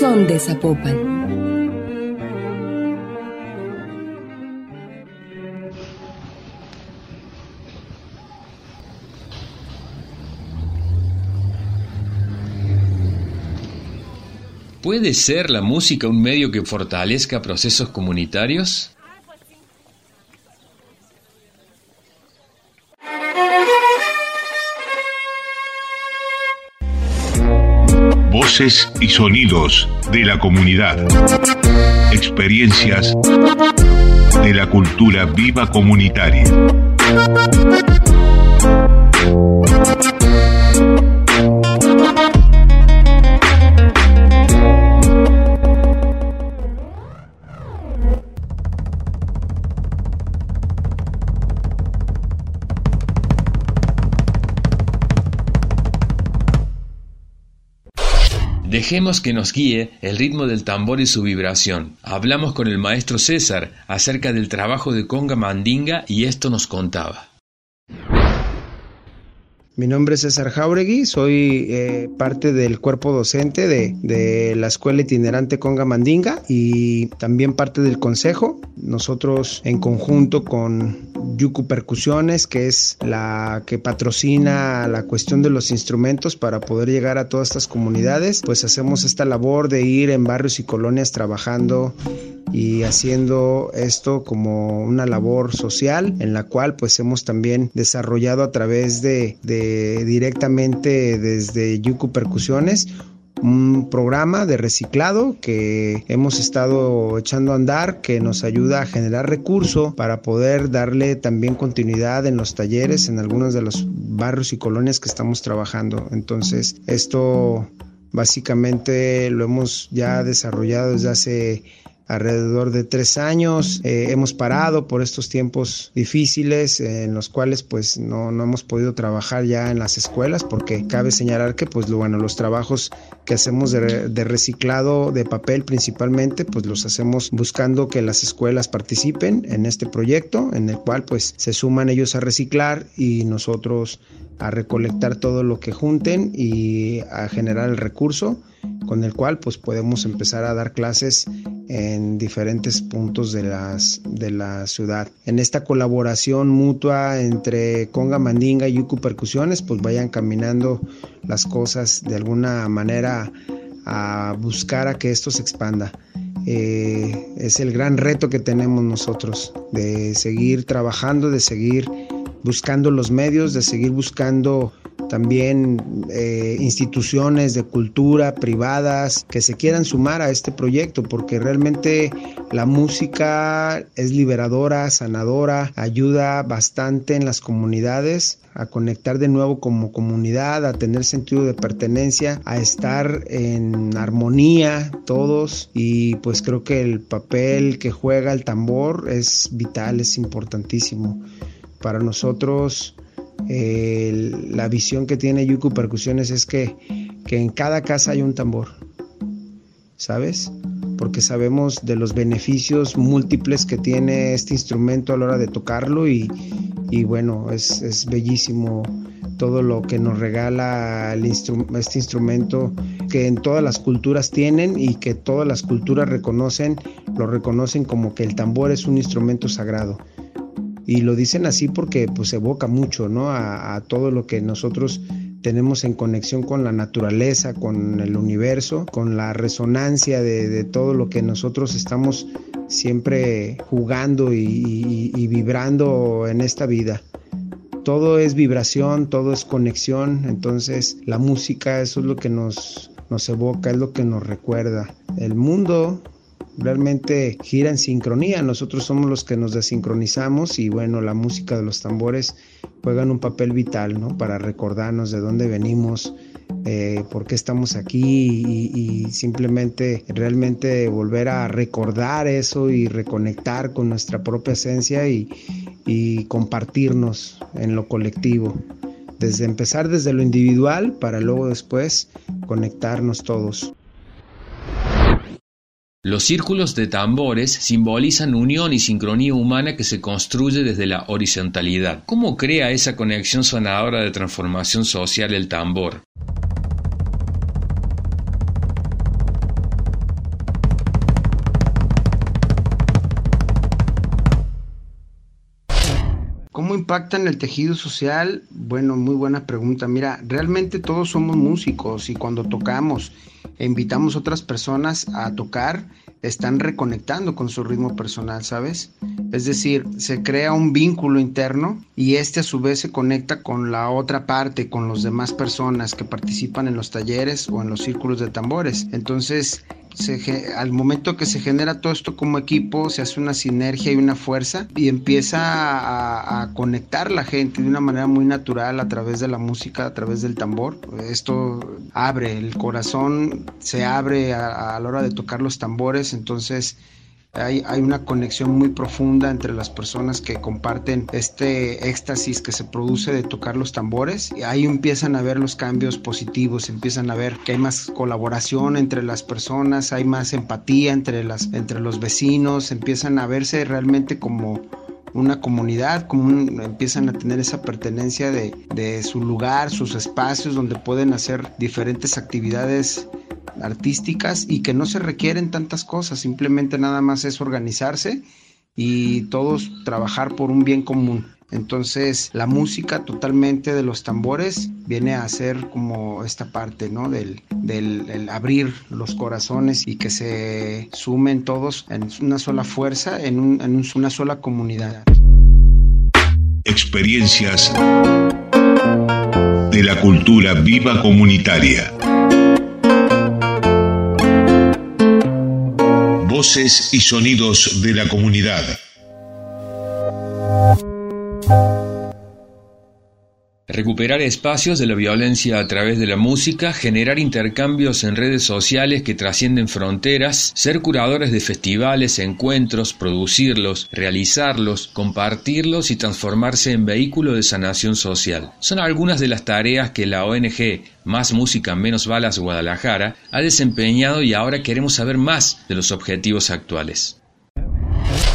Son de Zapopan. ¿Puede ser la música un medio que fortalezca procesos comunitarios? Y sonidos de la comunidad. Experiencias de la cultura viva comunitaria. Dejemos que nos guíe el ritmo del tambor y su vibración. Hablamos con el maestro César acerca del trabajo de conga mandinga y esto nos contaba. Mi nombre es César Jauregui, soy eh, parte del cuerpo docente de, de, la Escuela Itinerante Conga Mandinga y también parte del consejo. Nosotros en conjunto con Yuku Percusiones, que es la que patrocina la cuestión de los instrumentos para poder llegar a todas estas comunidades, pues hacemos esta labor de ir en barrios y colonias trabajando y haciendo esto como una labor social en la cual pues hemos también desarrollado a través de, de directamente desde Yuku Percusiones un programa de reciclado que hemos estado echando a andar que nos ayuda a generar recursos para poder darle también continuidad en los talleres en algunos de los barrios y colonias que estamos trabajando. Entonces, esto básicamente lo hemos ya desarrollado desde hace alrededor de tres años. Eh, hemos parado por estos tiempos difíciles en los cuales pues no, no, hemos podido trabajar ya en las escuelas porque cabe señalar que pues bueno, los trabajos que hacemos de, de, reciclado de papel principalmente pues los hacemos buscando que las escuelas participen en este proyecto en el cual pues se suman ellos a reciclar y nosotros a recolectar todo lo que junten y a generar el recurso con el cual pues podemos empezar a dar clases en diferentes puntos de, las, de la ciudad. En esta colaboración mutua entre Conga Mandinga y Yuku Percusiones pues vayan caminando las cosas de alguna manera a buscar a que esto se expanda. Eh, es el gran reto que tenemos nosotros de seguir trabajando, de seguir buscando los medios, de seguir buscando también eh, instituciones de cultura privadas que se quieran sumar a este proyecto, porque realmente la música es liberadora, sanadora, ayuda bastante en las comunidades a conectar de nuevo como comunidad, a tener sentido de pertenencia, a estar en armonía todos y pues creo que el papel que juega el tambor es vital, es importantísimo. Para nosotros la visión que tiene Yuku Percusiones es que, que en cada casa hay un tambor, ¿sabes? Porque sabemos de los beneficios múltiples que tiene este instrumento a la hora de tocarlo y, y bueno, es, es, bellísimo todo lo que nos regala el este instrumento que en todas las culturas tienen y que todas las culturas reconocen, lo reconocen como que el tambor es un instrumento sagrado y lo dicen así porque pues evoca mucho, ¿no? A, todo lo que nosotros tenemos en conexión con la naturaleza, con el universo, con la resonancia de, todo lo que nosotros estamos siempre jugando y, vibrando en esta vida. Todo es vibración, todo es conexión, entonces la música eso es lo que nos, nos evoca, es lo que nos recuerda. El mundo realmente gira en sincronía. Nosotros somos los que nos desincronizamos y bueno, la música de los tambores juegan un papel vital, ¿no? Para recordarnos de dónde venimos, eh, por qué estamos aquí y, simplemente realmente volver a recordar eso y reconectar con nuestra propia esencia y, y compartirnos en lo colectivo. Desde empezar desde lo individual para luego después conectarnos todos. Los círculos de tambores simbolizan unión y sincronía humana que se construye desde la horizontalidad. ¿Cómo crea esa conexión sanadora de transformación social el tambor? ¿Cómo impactan el tejido social? Bueno, muy buena pregunta. Mira, realmente todos somos músicos y cuando tocamos invitamos otras personas a tocar, están reconectando con su ritmo personal, ¿sabes? Es decir, se crea un vínculo interno y este a su vez se conecta con la otra parte, con las demás personas que participan en los talleres o en los círculos de tambores. Entonces, al momento que se genera todo esto como equipo, se hace una sinergia y una fuerza y empieza a, a, conectar la gente de una manera muy natural a través de la música, a través del tambor. Esto abre, el corazón se abre a, a la hora de tocar los tambores, entonces hay, una conexión muy profunda entre las personas que comparten este éxtasis que se produce de tocar los tambores. Y ahí empiezan a ver los cambios positivos, empiezan a ver que hay más colaboración entre las personas, hay más empatía entre, las, entre los vecinos, empiezan a verse realmente como una comunidad, como empiezan a tener esa pertenencia de, de, su lugar, sus espacios donde pueden hacer diferentes actividades artísticas y que no se requieren tantas cosas, simplemente nada más es organizarse y todos trabajar por un bien común. Entonces la música totalmente de los tambores viene a ser como esta parte, ¿no? Del, del abrir los corazones y que se sumen todos en una sola fuerza, en, en una sola comunidad. Experiencias de la cultura viva comunitaria. Voces y sonidos de la comunidad. Recuperar espacios de la violencia a través de la música, generar intercambios en redes sociales que trascienden fronteras, ser curadores de festivales, encuentros, producirlos, realizarlos, compartirlos y transformarse en vehículo de sanación social. Son algunas de las tareas que la ONG Más Música, Menos Balas Guadalajara ha desempeñado y ahora queremos saber más de los objetivos actuales.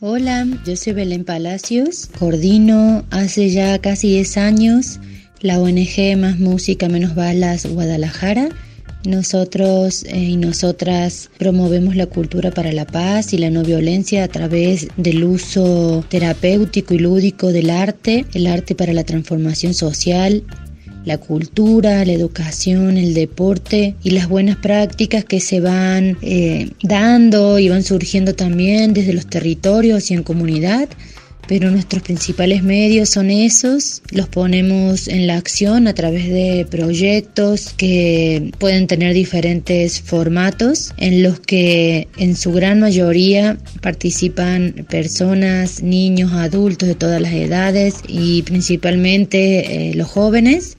Hola, yo soy Belén Palacios, coordino hace ya casi 10 años la ONG Más Música Menos Balas Guadalajara. Nosotros eh, y nosotras promovemos la cultura para la paz y la no violencia a través del uso terapéutico y lúdico del arte, el arte para la transformación social, la cultura, la educación, el deporte y las buenas prácticas que se van eh, dando y van surgiendo también desde los territorios y en comunidad pero nuestros principales medios son esos, los ponemos en la acción a través de proyectos que pueden tener diferentes formatos en los que en su gran mayoría participan personas, niños, adultos de todas las edades y principalmente eh, los jóvenes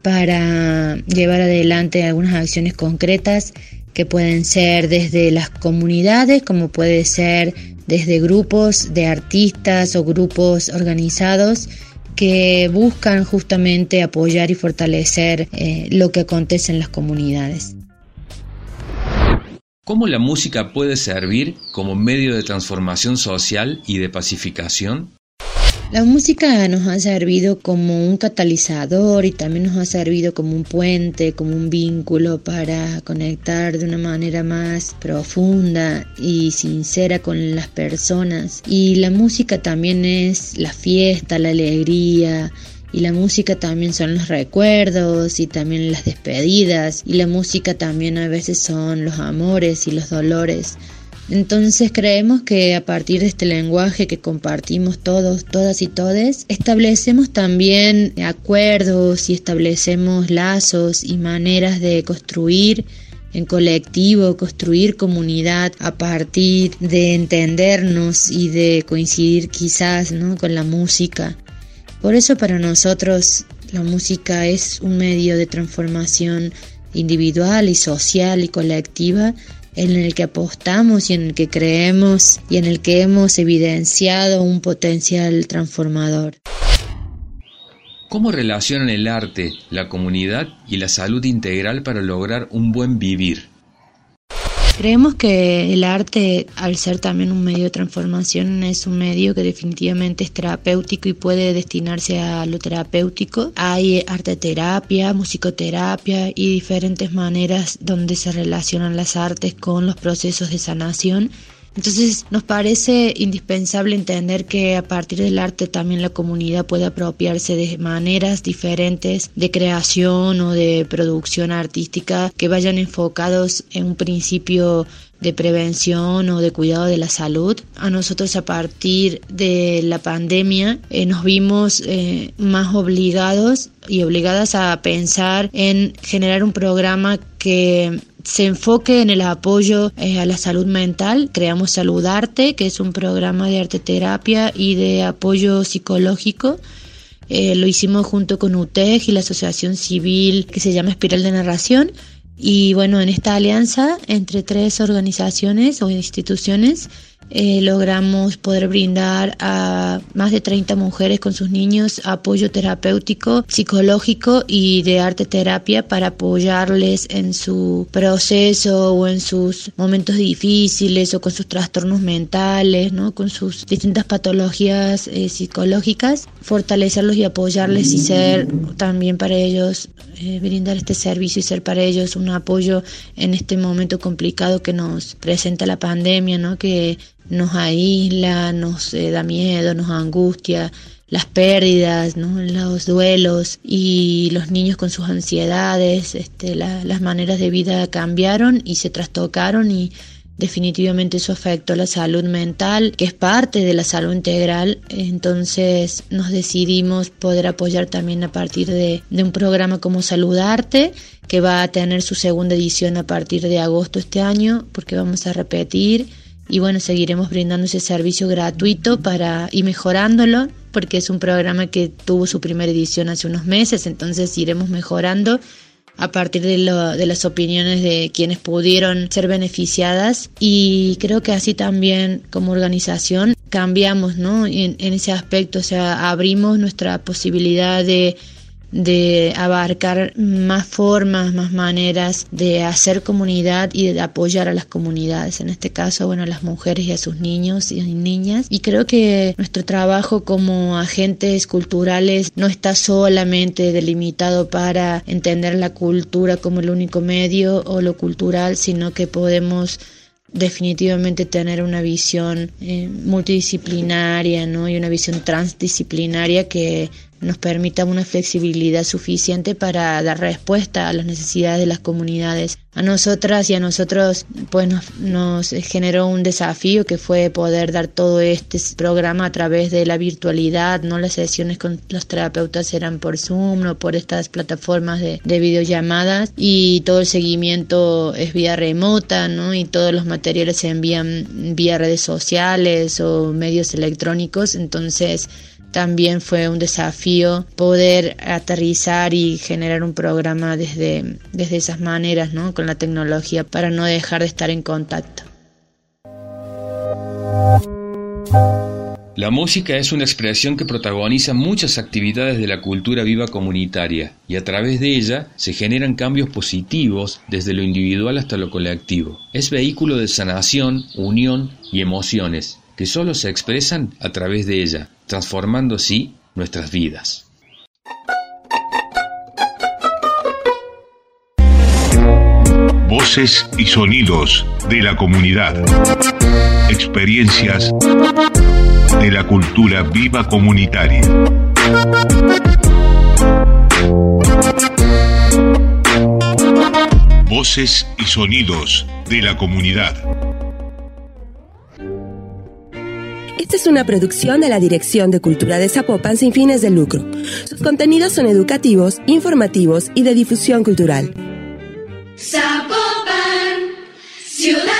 para llevar adelante algunas acciones concretas que pueden ser desde las comunidades como puede ser desde grupos de artistas o grupos organizados que buscan justamente apoyar y fortalecer eh, lo que acontece en las comunidades. ¿Cómo la música puede servir como medio de transformación social y de pacificación? La música nos ha servido como un catalizador y también nos ha servido como un puente, como un vínculo para conectar de una manera más profunda y sincera con las personas. Y la música también es la fiesta, la alegría, y la música también son los recuerdos y también las despedidas y la música también a veces son los amores y los dolores. Entonces creemos que a partir de este lenguaje que compartimos todos, todas y todes, establecemos también acuerdos y establecemos lazos y maneras de construir en colectivo, construir comunidad a partir de entendernos y de coincidir quizás ¿no? con la música. Por eso para nosotros la música es un medio de transformación individual y social y colectiva en el que apostamos y en el que creemos y en el que hemos evidenciado un potencial transformador. ¿Cómo relacionan el arte, la comunidad y la salud integral para lograr un buen vivir? Creemos que el arte, al ser también un medio de transformación, es un medio que definitivamente es terapéutico y puede destinarse a lo terapéutico. Hay arte terapia, musicoterapia y diferentes maneras donde se relacionan las artes con los procesos de sanación Entonces nos parece indispensable entender que a partir del arte también la comunidad puede apropiarse de maneras diferentes de creación o de producción artística que vayan enfocados en un principio de prevención o de cuidado de la salud. A nosotros a partir de la pandemia eh, nos vimos eh, más obligados y obligadas a pensar en generar un programa que se enfoque en el apoyo eh, a la salud mental. Creamos Saludarte, que es un programa de arte terapia y de apoyo psicológico. lo hicimos junto con UTEG y la asociación civil que se llama Espiral de Narración y bueno, en esta alianza entre tres organizaciones o instituciones eh, logramos poder brindar a más de 30 mujeres con sus niños apoyo terapéutico, psicológico y de arte terapia para apoyarles en su proceso o en sus momentos difíciles o con sus trastornos mentales, ¿no? con sus distintas patologías eh, psicológicas, fortalecerlos y apoyarles y ser también para ellos, eh, brindar este servicio y ser para ellos un apoyo en este momento complicado que nos presenta la pandemia, ¿no? que nos aísla, nos eh, da miedo, nos angustia, las pérdidas, ¿no? los duelos y los niños con sus ansiedades, este, las maneras de vida cambiaron y se trastocaron y definitivamente eso afectó la salud mental, que es parte de la salud integral, entonces nos decidimos poder apoyar también a partir de, de un programa como Saludarte, que va a tener su segunda edición a partir de agosto este año, porque vamos a repetir y bueno, seguiremos brindando ese servicio gratuito para y mejorándolo porque es un programa que tuvo su primera edición hace unos meses, entonces iremos mejorando a partir de, lo, de las opiniones de quienes pudieron ser beneficiadas y creo que así también como organización cambiamos ¿no? en, en ese aspecto, o sea, abrimos nuestra posibilidad de de abarcar más formas, más maneras de hacer comunidad y de apoyar a las comunidades, en este caso, bueno, a las mujeres y a sus niños y niñas. Y creo que nuestro trabajo como agentes culturales no está solamente delimitado para entender la cultura como el único medio o lo cultural, sino que podemos definitivamente tener una visión eh, multidisciplinaria ¿no? y una visión transdisciplinaria que nos permita una flexibilidad suficiente para dar respuesta a las necesidades de las comunidades. A nosotras y a nosotros pues nos, generó un desafío que fue poder dar todo este programa a través de la virtualidad, no las sesiones con los terapeutas eran por Zoom o por estas plataformas de, de videollamadas y todo el seguimiento es vía remota, ¿no? Y todos los materiales se envían vía redes sociales o medios electrónicos, entonces también fue un desafío poder aterrizar y generar un programa desde, desde esas maneras, ¿no? con la tecnología, para no dejar de estar en contacto. La música es una expresión que protagoniza muchas actividades de la cultura viva comunitaria y a través de ella se generan cambios positivos desde lo individual hasta lo colectivo. Es vehículo de sanación, unión y emociones que solo se expresan a través de ella, transformando así nuestras vidas. Voces y sonidos de la comunidad. Experiencias de la cultura viva comunitaria. Voces y sonidos de la comunidad. es una producción de la Dirección de Cultura de Zapopan sin fines de lucro. Sus contenidos son educativos, informativos y de difusión cultural. Zapopan, ciudad.